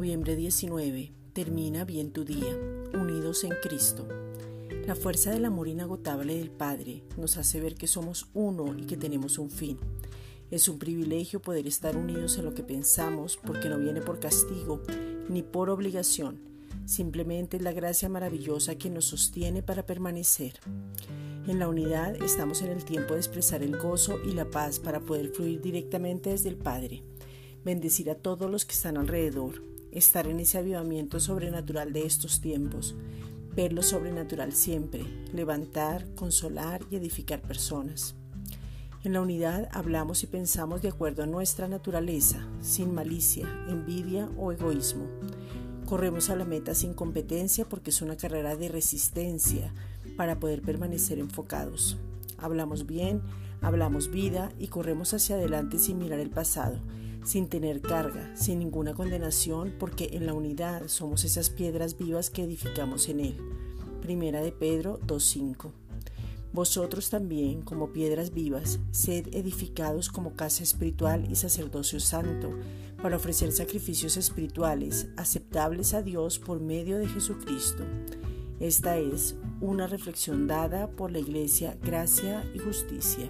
Diciembre 19. Termina bien tu día, unidos en Cristo. La fuerza del amor inagotable del Padre nos hace ver que somos uno y que tenemos un fin. Es un privilegio poder estar unidos en lo que pensamos porque no viene por castigo ni por obligación. Simplemente es la gracia maravillosa que nos sostiene para permanecer. En la unidad estamos en el tiempo de expresar el gozo y la paz para poder fluir directamente desde el Padre bendecir a todos los que están alrededor, estar en ese avivamiento sobrenatural de estos tiempos, ver lo sobrenatural siempre, levantar, consolar y edificar personas. En la unidad hablamos y pensamos de acuerdo a nuestra naturaleza, sin malicia, envidia o egoísmo. Corremos a la meta sin competencia porque es una carrera de resistencia para poder permanecer enfocados. Hablamos bien, hablamos vida y corremos hacia adelante sin mirar el pasado, sin tener carga, sin ninguna condenación, porque en la unidad somos esas piedras vivas que edificamos en Él. Primera de Pedro 2.5. Vosotros también, como piedras vivas, sed edificados como casa espiritual y sacerdocio santo, para ofrecer sacrificios espirituales aceptables a Dios por medio de Jesucristo. Esta es una reflexión dada por la Iglesia Gracia y Justicia.